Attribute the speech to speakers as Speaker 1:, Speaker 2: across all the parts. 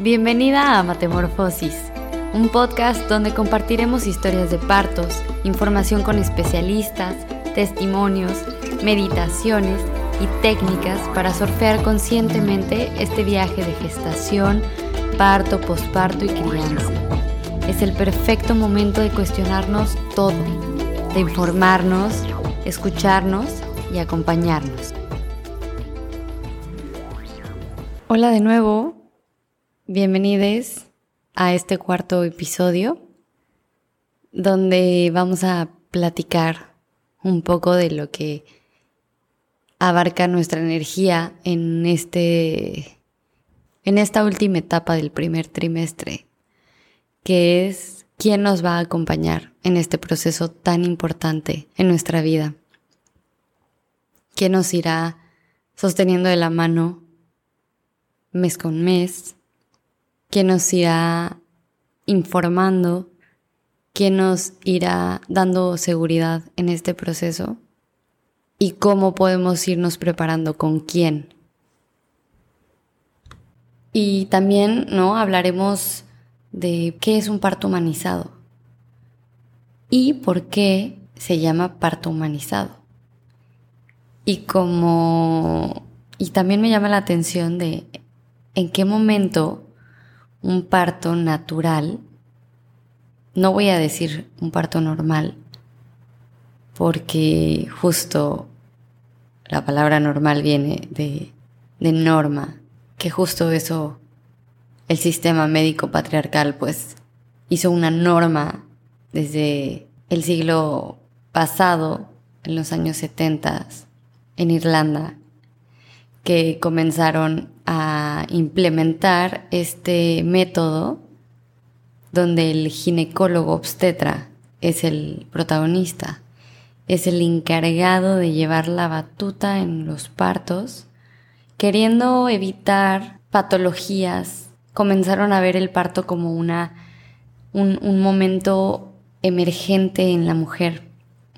Speaker 1: Bienvenida a Matemorfosis, un podcast donde compartiremos historias de partos, información con especialistas, testimonios, meditaciones y técnicas para surfear conscientemente este viaje de gestación, parto, posparto y crianza. Es el perfecto momento de cuestionarnos todo, de informarnos, escucharnos y acompañarnos. Hola de nuevo, Bienvenidos a este cuarto episodio donde vamos a platicar un poco de lo que abarca nuestra energía en este en esta última etapa del primer trimestre, que es quién nos va a acompañar en este proceso tan importante en nuestra vida. ¿Quién nos irá sosteniendo de la mano mes con mes, ¿Quién nos irá informando, ¿Quién nos irá dando seguridad en este proceso y cómo podemos irnos preparando con quién. Y también, ¿no? Hablaremos de qué es un parto humanizado y por qué se llama parto humanizado. Y como y también me llama la atención de en qué momento un parto natural, no voy a decir un parto normal, porque justo la palabra normal viene de, de norma, que justo eso el sistema médico patriarcal pues hizo una norma desde el siglo pasado, en los años 70, en Irlanda, que comenzaron a implementar este método donde el ginecólogo obstetra es el protagonista, es el encargado de llevar la batuta en los partos, queriendo evitar patologías, comenzaron a ver el parto como una, un, un momento emergente en la mujer,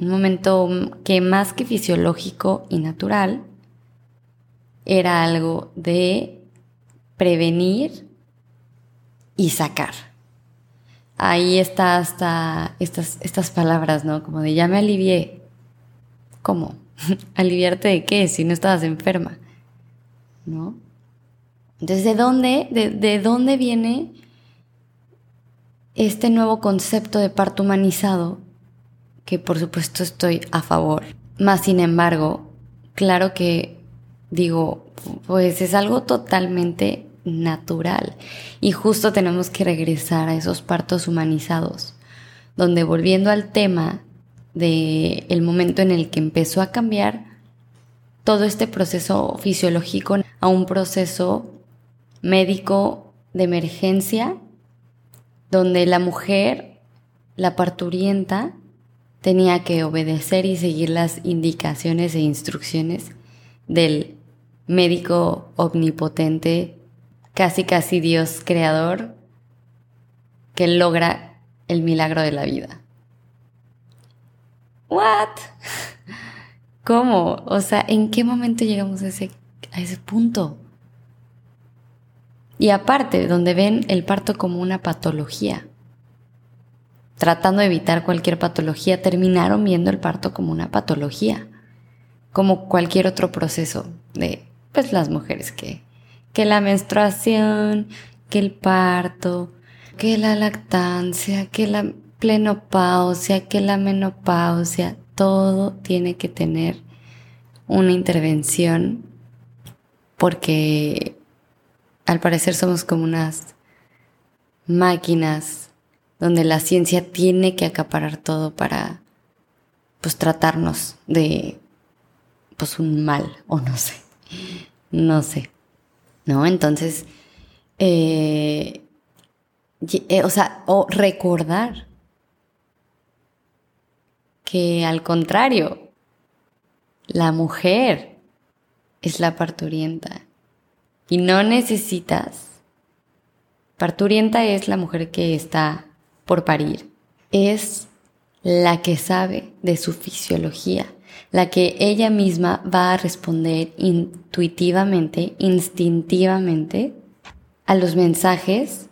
Speaker 1: un momento que más que fisiológico y natural, era algo de prevenir y sacar. Ahí está hasta estas, estas palabras, ¿no? Como de ya me alivié. ¿Cómo? ¿Aliviarte de qué? Si no estabas enferma. ¿No? Entonces, ¿de dónde, de, de dónde viene este nuevo concepto de parto humanizado? Que por supuesto estoy a favor. Más sin embargo, claro que digo, pues es algo totalmente natural. Y justo tenemos que regresar a esos partos humanizados, donde volviendo al tema de el momento en el que empezó a cambiar todo este proceso fisiológico a un proceso médico de emergencia, donde la mujer, la parturienta, tenía que obedecer y seguir las indicaciones e instrucciones del médico omnipotente, casi casi Dios creador, que logra el milagro de la vida. ¿What? ¿Cómo? O sea, ¿en qué momento llegamos a ese, a ese punto? Y aparte, donde ven el parto como una patología, tratando de evitar cualquier patología, terminaron viendo el parto como una patología, como cualquier otro proceso de pues las mujeres que, que la menstruación, que el parto, que la lactancia, que la plenopausia, que la menopausia, todo tiene que tener una intervención porque al parecer somos como unas máquinas donde la ciencia tiene que acaparar todo para pues tratarnos de pues un mal o no sé no sé, ¿no? Entonces, eh, eh, o sea, o recordar que al contrario, la mujer es la parturienta y no necesitas. Parturienta es la mujer que está por parir, es la que sabe de su fisiología, la que ella misma va a responder intuitivamente, instintivamente a los mensajes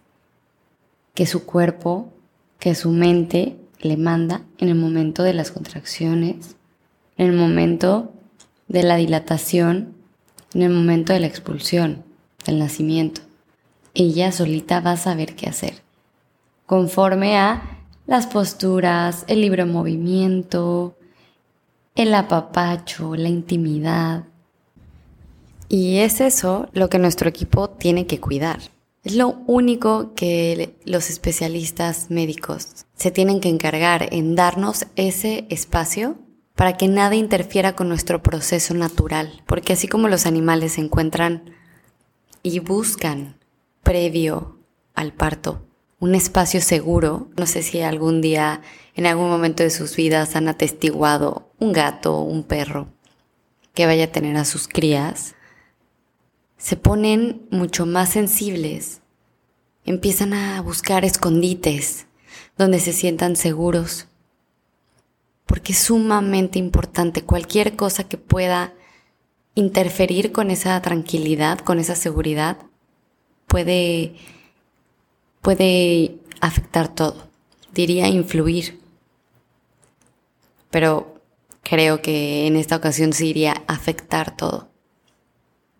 Speaker 1: que su cuerpo, que su mente le manda en el momento de las contracciones, en el momento de la dilatación, en el momento de la expulsión, del nacimiento. Ella solita va a saber qué hacer, conforme a las posturas, el libre movimiento, el apapacho, la intimidad. Y es eso lo que nuestro equipo tiene que cuidar. Es lo único que los especialistas médicos se tienen que encargar en darnos ese espacio para que nada interfiera con nuestro proceso natural. Porque así como los animales se encuentran y buscan previo al parto un espacio seguro, no sé si algún día, en algún momento de sus vidas han atestiguado un gato, un perro que vaya a tener a sus crías, se ponen mucho más sensibles, empiezan a buscar escondites donde se sientan seguros, porque es sumamente importante cualquier cosa que pueda interferir con esa tranquilidad, con esa seguridad, puede, puede afectar todo, diría influir, pero creo que en esta ocasión sí iría afectar todo.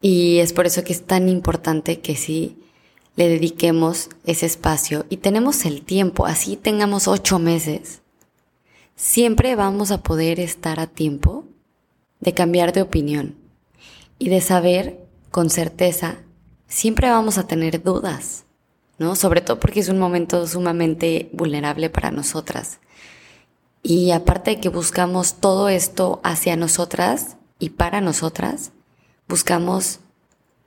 Speaker 1: Y es por eso que es tan importante que sí le dediquemos ese espacio y tenemos el tiempo, así tengamos ocho meses, siempre vamos a poder estar a tiempo de cambiar de opinión y de saber con certeza, siempre vamos a tener dudas, ¿no? Sobre todo porque es un momento sumamente vulnerable para nosotras. Y aparte de que buscamos todo esto hacia nosotras y para nosotras, buscamos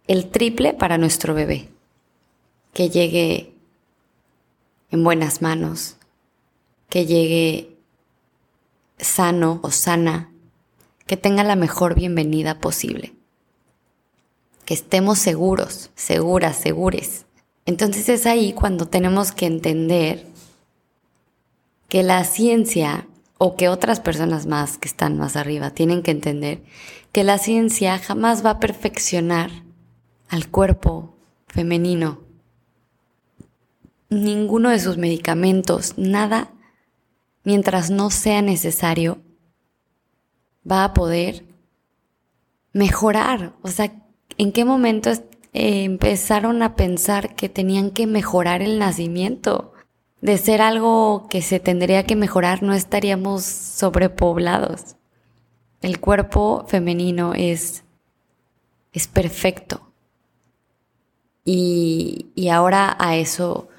Speaker 1: el triple para nuestro bebé, que llegue en buenas manos, que llegue sano o sana, que tenga la mejor bienvenida posible, que estemos seguros, seguras, segures. Entonces es ahí cuando tenemos que entender que la ciencia o que otras personas más que están más arriba tienen que entender que la ciencia jamás va a perfeccionar al cuerpo femenino. Ninguno de sus medicamentos, nada, mientras no sea necesario, va a poder mejorar. O sea, ¿en qué momento eh, empezaron a pensar que tenían que mejorar el nacimiento? De ser algo que se tendría que mejorar, no estaríamos sobrepoblados. El cuerpo femenino es, es perfecto. Y, y ahora a eso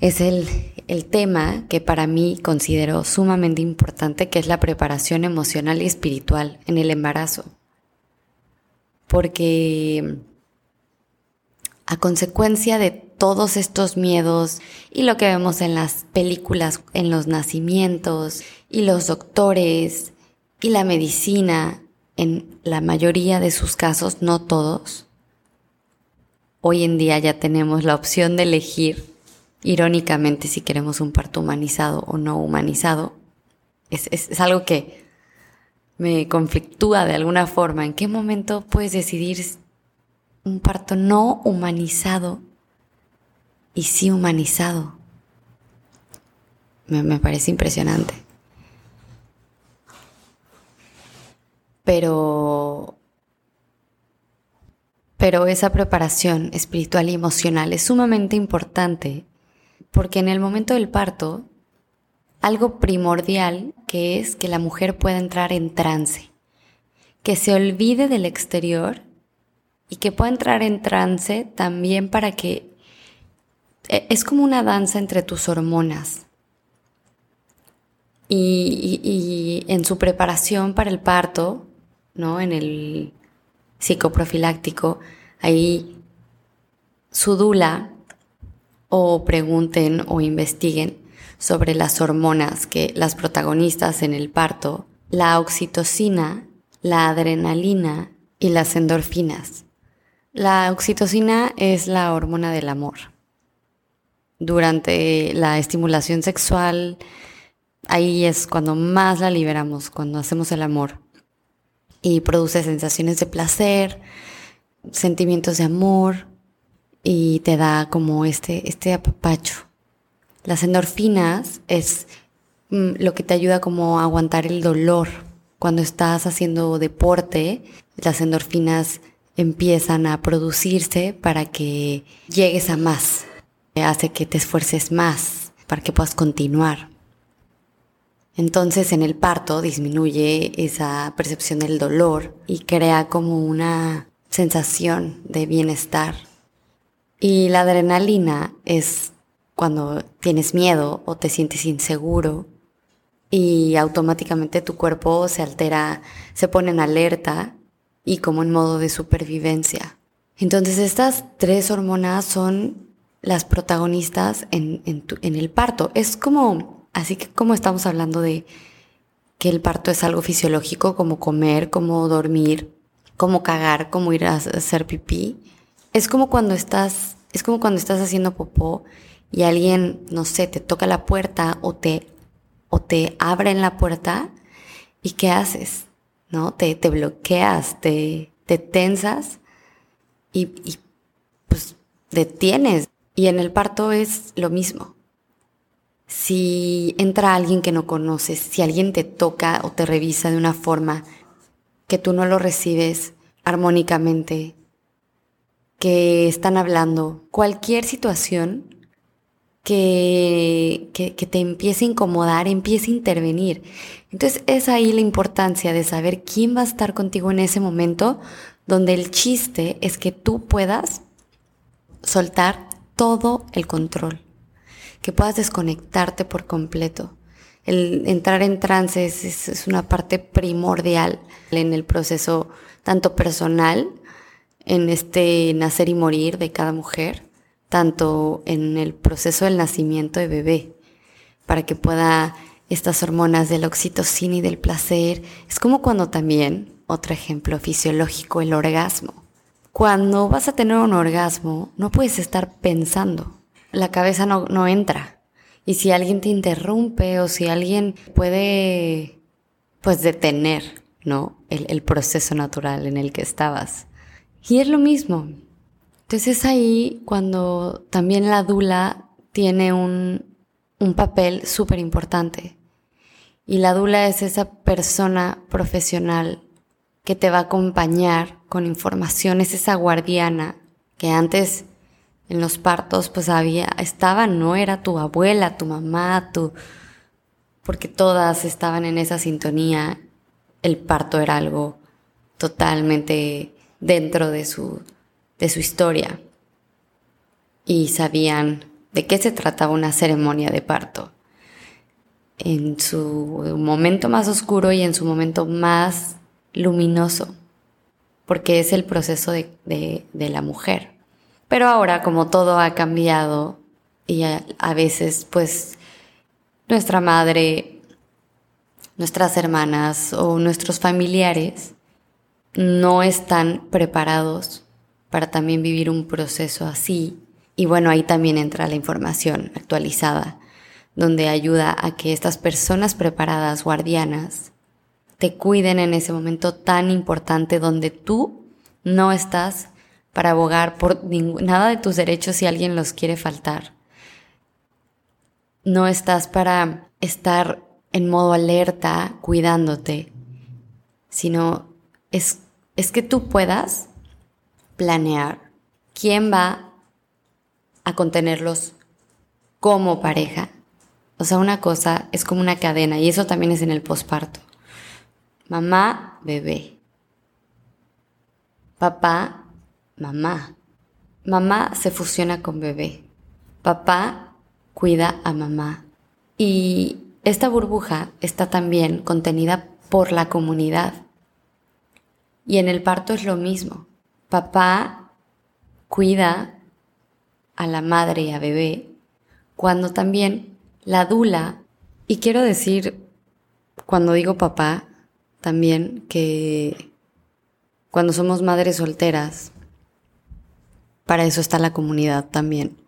Speaker 1: es el, el tema que para mí considero sumamente importante, que es la preparación emocional y espiritual en el embarazo. Porque a consecuencia de todos estos miedos y lo que vemos en las películas, en los nacimientos y los doctores y la medicina, en la mayoría de sus casos, no todos, hoy en día ya tenemos la opción de elegir, irónicamente, si queremos un parto humanizado o no humanizado. Es, algo que me conflictúa de alguna forma. ¿En qué momento puedes decidir un parto no humanizado y sí humanizado. Me, parece impresionante. Pero, pero esa preparación espiritual y emocional es sumamente importante porque en el momento del parto, algo primordial que es que la mujer pueda entrar en trance, que se olvide del exterior y que pueda entrar en trance también para que es como una danza entre tus hormonas. Y, en su preparación para el parto, ¿no? En el psicoprofiláctico, ahí su dula o pregunten o investiguen sobre las hormonas que las protagonistas en el parto, la oxitocina, la adrenalina y las endorfinas. La oxitocina es la hormona del amor. Durante la estimulación sexual, ahí es cuando más la liberamos, cuando hacemos el amor. Y produce sensaciones de placer, sentimientos de amor y te da como este, este apapacho. Las endorfinas es mm, lo que te ayuda como a aguantar el dolor. Cuando estás haciendo deporte, las endorfinas empiezan a producirse para que llegues a más. Hace que te esfuerces más para que puedas continuar. Entonces en el parto disminuye esa percepción del dolor y crea como una sensación de bienestar. Y la adrenalina es cuando tienes miedo o te sientes inseguro y automáticamente tu cuerpo se altera, se pone en alerta y como en modo de supervivencia. Entonces estas tres hormonas son las protagonistas en, en el parto. Es como, así que como estamos hablando de que el parto es algo fisiológico como comer, como dormir, como cagar, como ir a hacer pipí. Es como cuando estás, es como cuando estás haciendo popó y alguien, no sé, te toca la puerta o te, o te en la puerta y ¿qué haces? ¿No? Te, te bloqueas, te, te tensas y, y pues detienes. Y en el parto es lo mismo. Si entra alguien que no conoces, si alguien te toca o te revisa de una forma que tú no lo recibes armónicamente, que están hablando, cualquier situación que, que, te empiece a incomodar, empiece a intervenir. Entonces es ahí la importancia de saber quién va a estar contigo en ese momento, donde el chiste es que tú puedas soltar todo el control, que puedas desconectarte por completo el entrar en trance es, una parte primordial en el proceso tanto personal, en este nacer y morir de cada mujer, tanto en el proceso del nacimiento de bebé, para que pueda estas hormonas del oxitocina y del placer. Es como cuando también, otro ejemplo fisiológico, el orgasmo. Cuando vas a tener un orgasmo, no puedes estar pensando. La cabeza no, no entra. Y si alguien te interrumpe o si alguien puede, pues, detener, ¿no? El, el proceso natural en el que estabas. Y es lo mismo. Entonces es ahí cuando también la dula tiene un, un papel súper importante. Y la dula es esa persona profesional que te va a acompañar con información, es esa guardiana que antes en los partos, pues había, estaba, no era tu abuela, tu mamá, tu, porque todas estaban en esa sintonía. El parto era algo totalmente dentro de su, de su historia. Y sabían de qué se trataba una ceremonia de parto. En su momento más oscuro y en su momento más luminoso, porque es el proceso de, de la mujer. Pero ahora como todo ha cambiado y a, veces pues nuestra madre, nuestras hermanas o nuestros familiares no están preparados para también vivir un proceso así. Y bueno, ahí también entra la información actualizada, donde ayuda a que estas personas preparadas, guardianas, te cuiden en ese momento tan importante donde tú no estás para abogar por nada de tus derechos si alguien los quiere faltar. No estás para estar en modo alerta cuidándote, sino es, es que tú puedas planear quién va a contenerlos como pareja. O sea, una cosa es como una cadena y eso también es en el posparto. Mamá, bebé. Papá, mamá. Mamá se fusiona con bebé. Papá cuida a mamá. Y esta burbuja está también contenida por la comunidad. Y en el parto es lo mismo. Papá cuida a la madre y a bebé cuando también la dula, y quiero decir, cuando digo papá, también que cuando somos madres solteras, para eso está la comunidad también.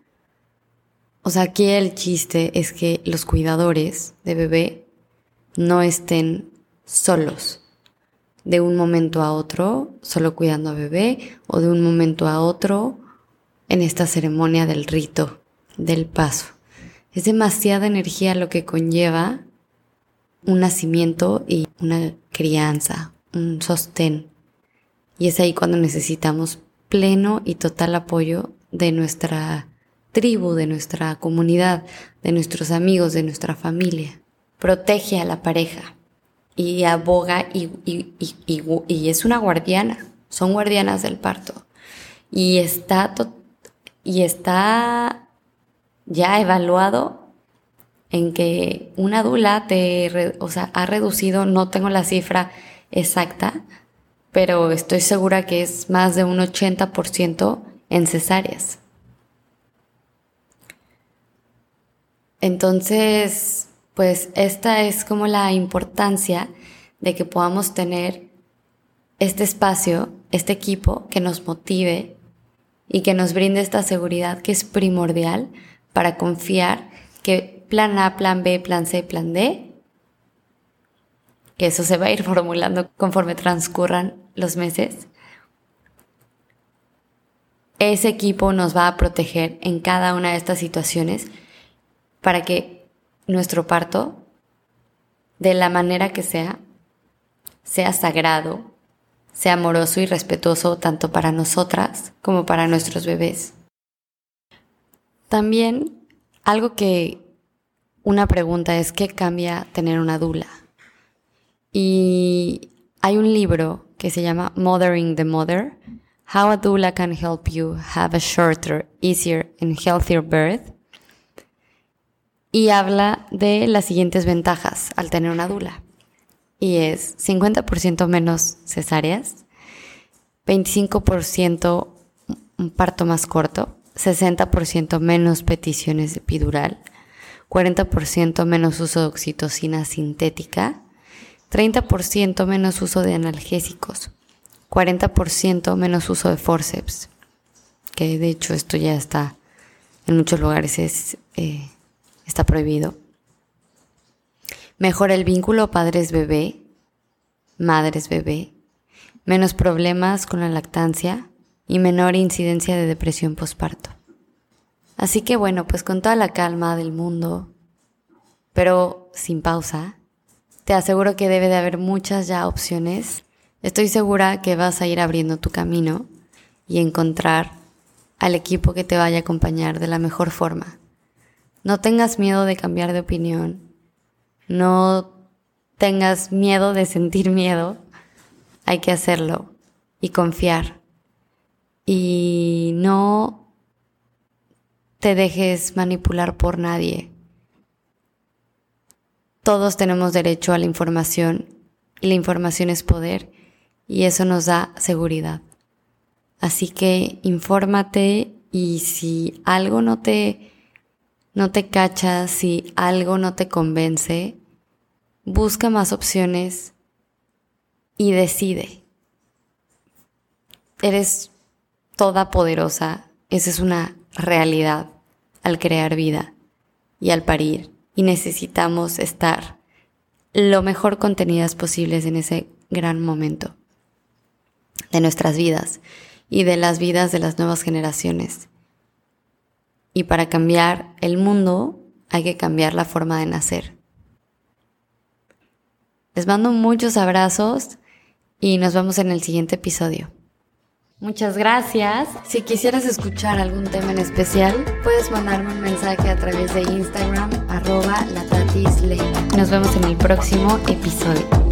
Speaker 1: O sea, aquí el chiste es que los cuidadores de bebé no estén solos de un momento a otro, solo cuidando a bebé, o de un momento a otro, en esta ceremonia del rito, del paso. Es demasiada energía lo que conlleva un nacimiento y una crianza, un sostén. Y es ahí cuando necesitamos pleno y total apoyo de nuestra tribu, de nuestra comunidad, de nuestros amigos, de nuestra familia. Protege a la pareja y aboga y, y, es una guardiana, son guardianas del parto. Y está, y está ya evaluado en que una dula te, o sea, ha reducido, no tengo la cifra exacta, pero estoy segura que es más de un 80% en cesáreas. Entonces, pues esta es como la importancia de que podamos tener este espacio, este equipo que nos motive y que nos brinde esta seguridad que es primordial para confiar que plan A, plan B, plan C, plan D, que eso se va a ir formulando conforme transcurran los meses, ese equipo nos va a proteger en cada una de estas situaciones para que nuestro parto, de la manera que sea, sea sagrado, sea amoroso y respetuoso tanto para nosotras como para nuestros bebés. También algo que una pregunta es qué cambia tener una dula. Y hay un libro que se llama Mothering the Mother, How a Doula Can Help You Have a Shorter, Easier and Healthier Birth y habla de las siguientes ventajas al tener una dula. Y es 50% menos cesáreas, 25% un parto más corto, 60% menos peticiones epidural, 40% menos uso de oxitocina sintética, 30% menos uso de analgésicos, 40% menos uso de forceps, que de hecho esto ya está en muchos lugares es eh, está prohibido. Mejora el vínculo padres-bebé, madres-bebé, menos problemas con la lactancia y menor incidencia de depresión posparto. Así que bueno, pues con toda la calma del mundo, pero sin pausa, te aseguro que debe de haber muchas ya opciones. Estoy segura que vas a ir abriendo tu camino y encontrar al equipo que te vaya a acompañar de la mejor forma. No tengas miedo de cambiar de opinión. No tengas miedo de sentir miedo. Hay que hacerlo y confiar. Y no te dejes manipular por nadie. Todos tenemos derecho a la información y la información es poder y eso nos da seguridad. Así que infórmate y si algo no te no te si algo no te convence, busca más opciones y decide. Eres toda poderosa, esa es una realidad al crear vida y al parir y necesitamos estar lo mejor contenidas posibles en ese gran momento de nuestras vidas y de las vidas de las nuevas generaciones. Y para cambiar el mundo hay que cambiar la forma de nacer. Les mando muchos abrazos y nos vemos en el siguiente episodio. Muchas gracias. Si quisieras escuchar algún tema en especial, puedes mandarme un mensaje a través de Instagram, arroba Nos vemos en el próximo episodio.